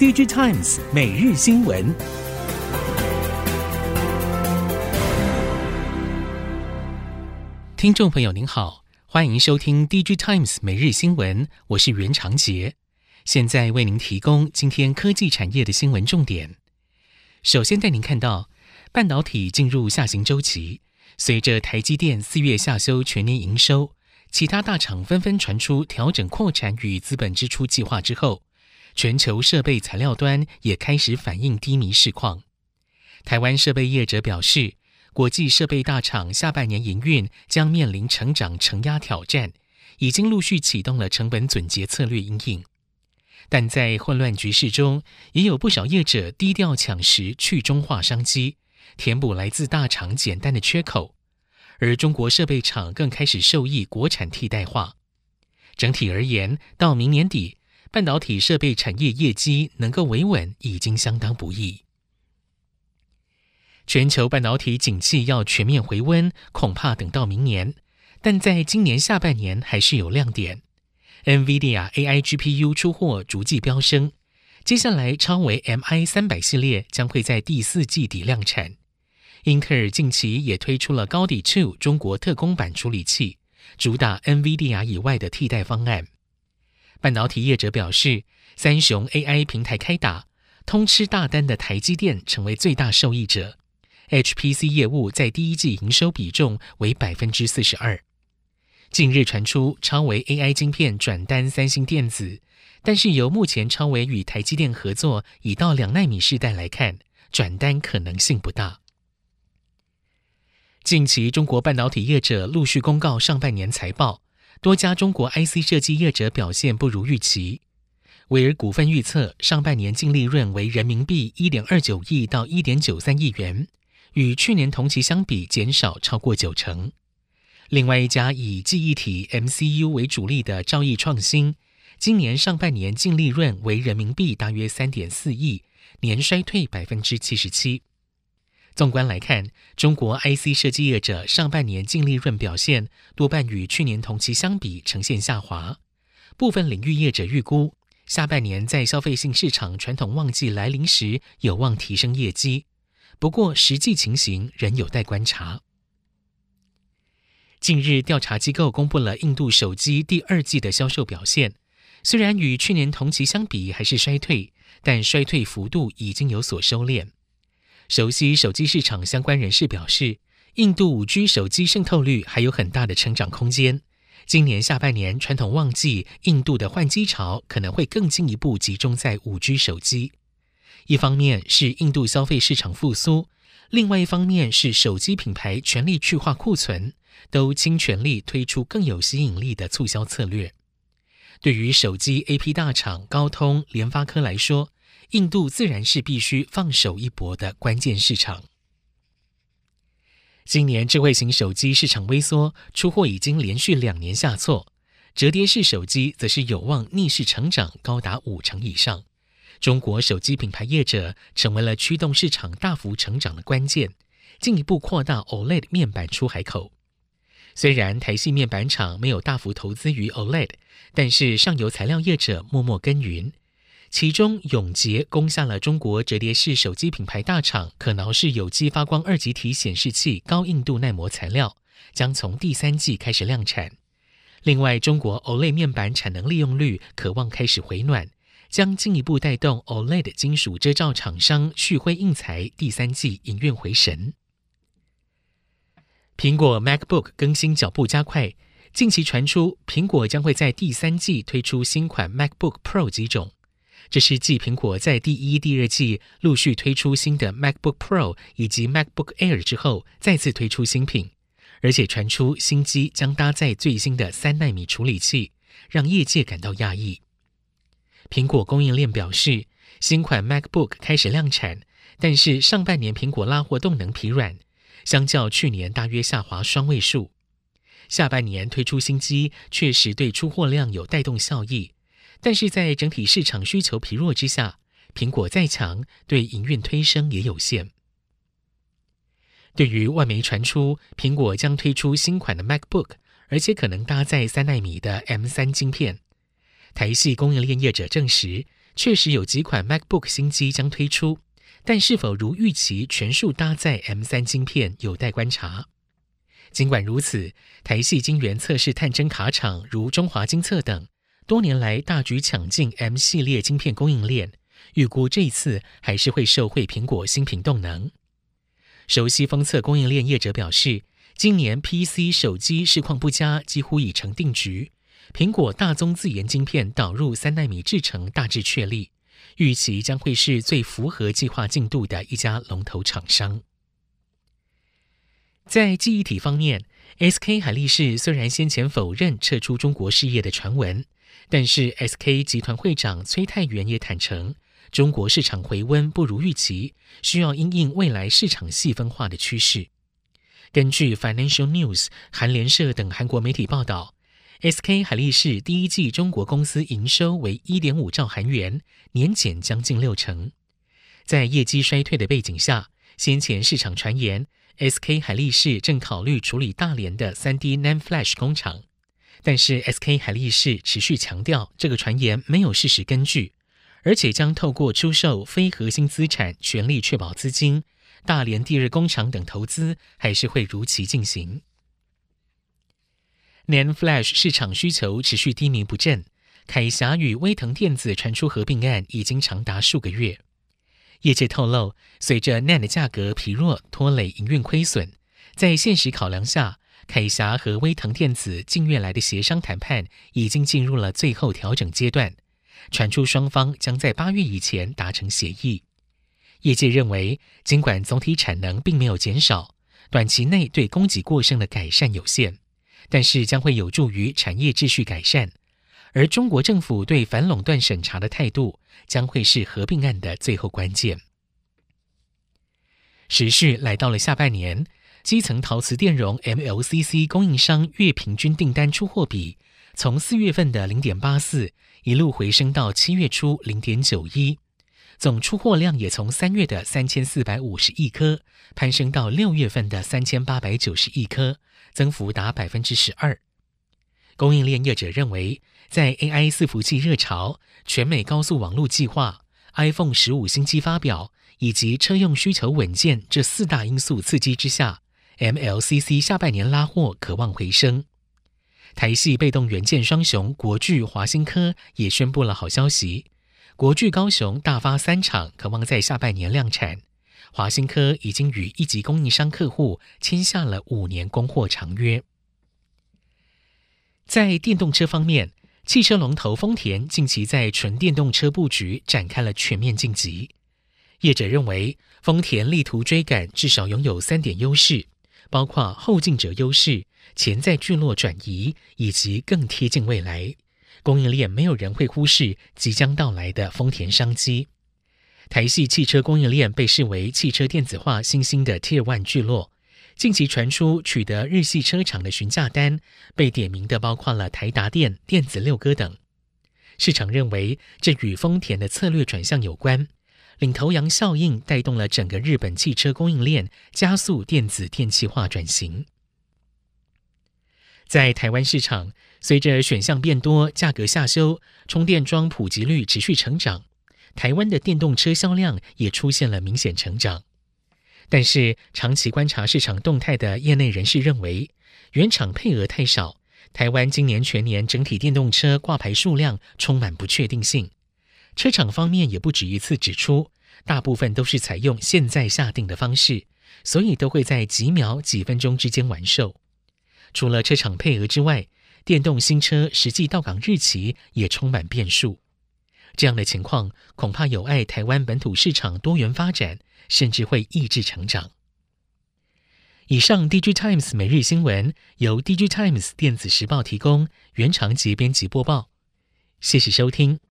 DigiTimes 每日新闻，听众朋友您好，欢迎收听 DigiTimes 每日新闻，我是袁长杰，现在为您提供今天科技产业的新闻重点。首先带您看到，半导体进入下行周期，随着台积电四月下修全年营收，其他大厂纷纷传出调整扩产与资本支出计划之后。全球设备材料端也开始反映低迷市况。台湾设备业者表示，国际设备大厂下半年营运将面临成长承压挑战，已经陆续启动了成本撙节策略因应。但在混乱局势中，也有不少业者低调抢食去中化商机，填补来自大厂简单的缺口。而中国设备厂更开始受益国产替代化。整体而言，到明年底。半导体设备产业业绩能够维稳已经相当不易。全球半导体景气要全面回温，恐怕等到明年。但在今年下半年还是有亮点。NVIDIA AI GPU 出货逐季飙升，接下来超微 MI 三百系列将会在第四季底量产。英特尔近期也推出了高底 Two 中国特供版处理器，主打 NVIDIA 以外的替代方案。半导体业者表示，三雄 AI 平台开打，通吃大单的台积电成为最大受益者。HPC 业务在第一季营收比重为百分之四十二。近日传出超微 AI 晶片转单三星电子，但是由目前超微与台积电合作已到两纳米世代来看，转单可能性不大。近期中国半导体业者陆续公告上半年财报。多家中国 IC 设计业者表现不如预期。维尔股份预测上半年净利润为人民币一点二九亿到一点九三亿元，与去年同期相比减少超过九成。另外一家以记忆体 MCU 为主力的兆易创新，今年上半年净利润为人民币大约三点四亿，年衰退百分之七十七。纵观来看，中国 IC 设计业者上半年净利润表现多半与去年同期相比呈现下滑。部分领域业者预估，下半年在消费性市场传统旺季来临时，有望提升业绩。不过，实际情形仍有待观察。近日，调查机构公布了印度手机第二季的销售表现，虽然与去年同期相比还是衰退，但衰退幅度已经有所收敛。熟悉手机市场相关人士表示，印度五 G 手机渗透率还有很大的成长空间。今年下半年传统旺季，印度的换机潮可能会更进一步集中在五 G 手机。一方面是印度消费市场复苏，另外一方面是手机品牌全力去化库存，都倾全力推出更有吸引力的促销策略。对于手机 AP 大厂高通、联发科来说，印度自然是必须放手一搏的关键市场。今年智慧型手机市场微缩，出货已经连续两年下挫，折叠式手机则是有望逆势成长，高达五成以上。中国手机品牌业者成为了驱动市场大幅成长的关键，进一步扩大 OLED 面板出海口。虽然台系面板厂没有大幅投资于 OLED，但是上游材料业者默默耕耘。其中，永捷攻下了中国折叠式手机品牌大厂可挠式有机发光二极体显示器高硬度耐磨材料，将从第三季开始量产。另外，中国 OLED 面板产能利用率可望开始回暖，将进一步带动 OLED 金属遮罩厂商旭辉印材第三季营运回神。苹果 MacBook 更新脚步加快，近期传出苹果将会在第三季推出新款 MacBook Pro 机种。这是继苹果在第一、第二季陆续推出新的 MacBook Pro 以及 MacBook Air 之后，再次推出新品，而且传出新机将搭载最新的三纳米处理器，让业界感到讶异。苹果供应链表示，新款 MacBook 开始量产，但是上半年苹果拉货动能疲软，相较去年大约下滑双位数。下半年推出新机，确实对出货量有带动效益。但是在整体市场需求疲弱之下，苹果再强，对营运推升也有限。对于外媒传出苹果将推出新款的 MacBook，而且可能搭载三纳米的 M 三晶片，台系供应链业者证实，确实有几款 MacBook 新机将推出，但是否如预期全数搭载 M3 晶片，有待观察。尽管如此，台系晶圆测试探针卡厂如中华晶测等，多年来大举抢进 M 系列晶片供应链，预估这一次还是会受惠苹果新品动能。熟悉封测供应链业者表示，今年 PC 手机市况不佳，几乎已成定局。苹果大宗自研晶片导入三奈米制程大致确立，预期将会是最符合计划进度的一家龙头厂商。在记忆体方面，SK 海力士虽然先前否认撤出中国事业的传闻，但是 SK 集团会长崔泰元也坦承。中国市场回温不如预期，需要因应未来市场细分化的趋势。根据 Financial News、韩联社等韩国媒体报道，SK 海力士第一季中国公司营收为一点五兆韩元，年减将近六成。在业绩衰退的背景下，先前市场传言 SK 海力士正考虑处理大连的 3D NAND Flash 工厂，但是 SK 海力士持续强调，这个传言没有事实根据。而且将透过出售非核心资产，全力确保资金、大连第二工厂等投资还是会如期进行。nan Flash 市场需求持续低迷不振，凯霞与威腾电子传出合并案已经长达数个月。业界透露，随着 NAND 价格疲弱拖累营运亏损，在现实考量下，凯霞和威腾电子近月来的协商谈判已经进入了最后调整阶段。传出双方将在八月以前达成协议。业界认为，尽管总体产能并没有减少，短期内对供给过剩的改善有限，但是将会有助于产业秩序改善。而中国政府对反垄断审查的态度，将会是合并案的最后关键。时序来到了下半年，基层陶瓷电容 MLCC 供应商月平均订单出货比，从四月份的零点八四一路回升到七月初零点九一，总出货量也从三月的三千四百五十亿颗攀升到六月份的三千八百九十亿颗，增幅达百分之十二。供应链业者认为，在 AI 伺服器热潮、全美高速网络计划、iPhone 十五新机发表以及车用需求稳健这四大因素刺激之下，MLCC 下半年拉货可望回升。台系被动元件双雄国巨、华新科也宣布了好消息，国巨高雄大发三厂，可望在下半年量产；华新科已经与一级供应商客户签下了五年供货长约。在电动车方面，汽车龙头丰田近期在纯电动车布局展开了全面晋级，业者认为丰田力图追赶，至少拥有三点优势。包括后进者优势、潜在聚落转移以及更贴近未来供应链，没有人会忽视即将到来的丰田商机。台系汽车供应链被视为汽车电子化新兴的 Tier One 聚落，近期传出取得日系车厂的询价单，被点名的包括了台达电、电子六哥等。市场认为这与丰田的策略转向有关。领头羊效应带动了整个日本汽车供应链加速电子电气化转型。在台湾市场，随着选项变多、价格下修、充电桩普及率持续成长，台湾的电动车销量也出现了明显成长。但是，长期观察市场动态的业内人士认为，原厂配额太少，台湾今年全年整体电动车挂牌数量充满不确定性。车厂方面也不止一次指出，大部分都是采用现在下定的方式，所以都会在几秒、几分钟之间完售。除了车厂配额之外，电动新车实际到港日期也充满变数。这样的情况恐怕有碍台湾本土市场多元发展，甚至会抑制成长。以上，DG Times 每日新闻由 DG Times 电子时报提供，原长节编辑播报。谢谢收听。